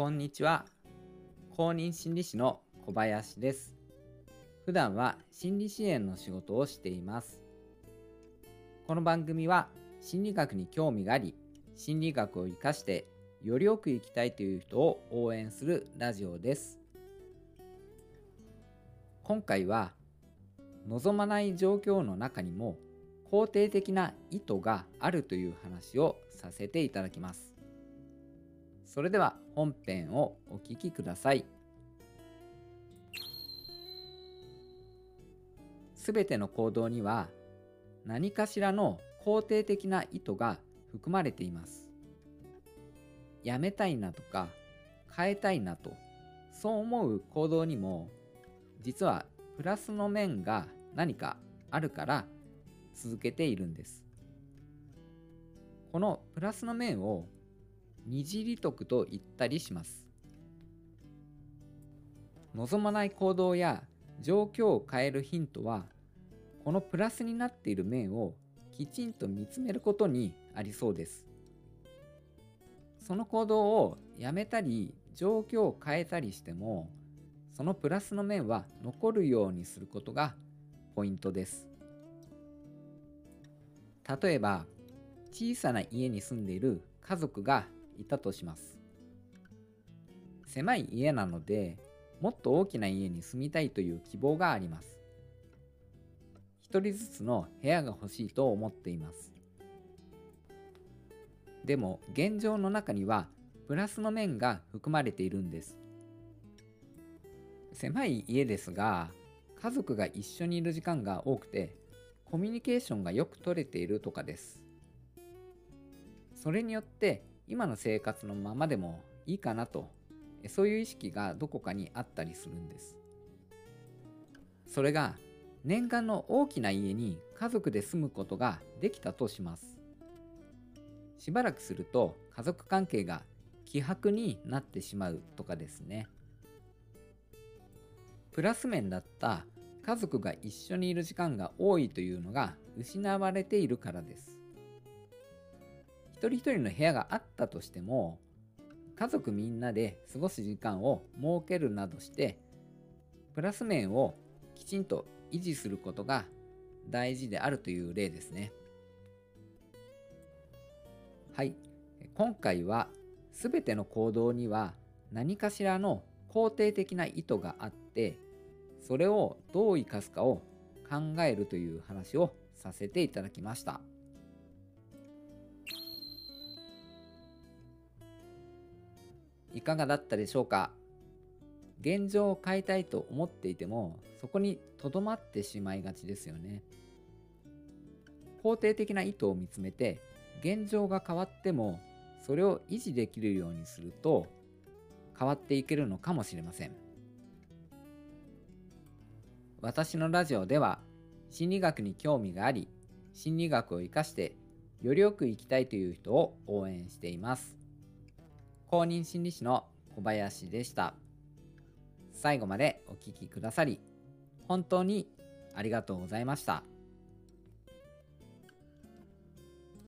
こんにちは。公認心理師の小林です。普段は心理支援の仕事をしています。この番組は心理学に興味があり、心理学を活かしてよりよく生きたいという人を応援するラジオです。今回は望まない状況の中にも肯定的な意図があるという話をさせていただきます。それでは本編をお聴きください。すべての行動には何かしらの肯定的な意図が含まれています。やめたいなとか変えたいなとそう思う行動にも実はプラスの面が何かあるから続けているんです。このプラスの面を二次利得と言ったりします。望まない行動や状況を変えるヒントはこのプラスになっている面をきちんと見つめることにありそうです。その行動をやめたり状況を変えたりしてもそのプラスの面は残るようにすることがポイントです。例えば小さな家に住んでいる家族がいたとします。狭い家なので、もっと大きな家に住みたいという希望があります。一人ずつの部屋が欲しいと思っています。でも現状の中にはプラスの面が含まれているんです。狭い家ですが家族が一緒にいる時間が多くてコミュニケーションがよく取れているとかです。それによって今の生活のままでもいいかなと。そういう意識がどこかにあったりするんです。それが念願の大きな家に家族で住むことができたとします。しばらくすると家族関係が希薄になってしまうとかですね。プラス面だった家族が一緒にいる時間が多いというのが失われているからです。一人一人の部屋があったとしても家族みんなで過ごす時間を設けるなどしてプラス面をきちんと維持することが大事であるという例ですねはい今回は全ての行動には何かしらの肯定的な意図があってそれをどう生かすかを考えるという話をさせていただきました。いかがだったでしょうか？現状を変えたいと思っていてもそこにとどまってしまいがちですよね。肯定的な意図を見つめて現状が変わってもそれを維持できるようにすると変わっていけるのかもしれません。私のラジオでは心理学に興味があり心理学を生かしてよりよく生きたいという人を応援しています。公認心理師の小林でした。最後までお聴きくださり、本当にありがとうございました。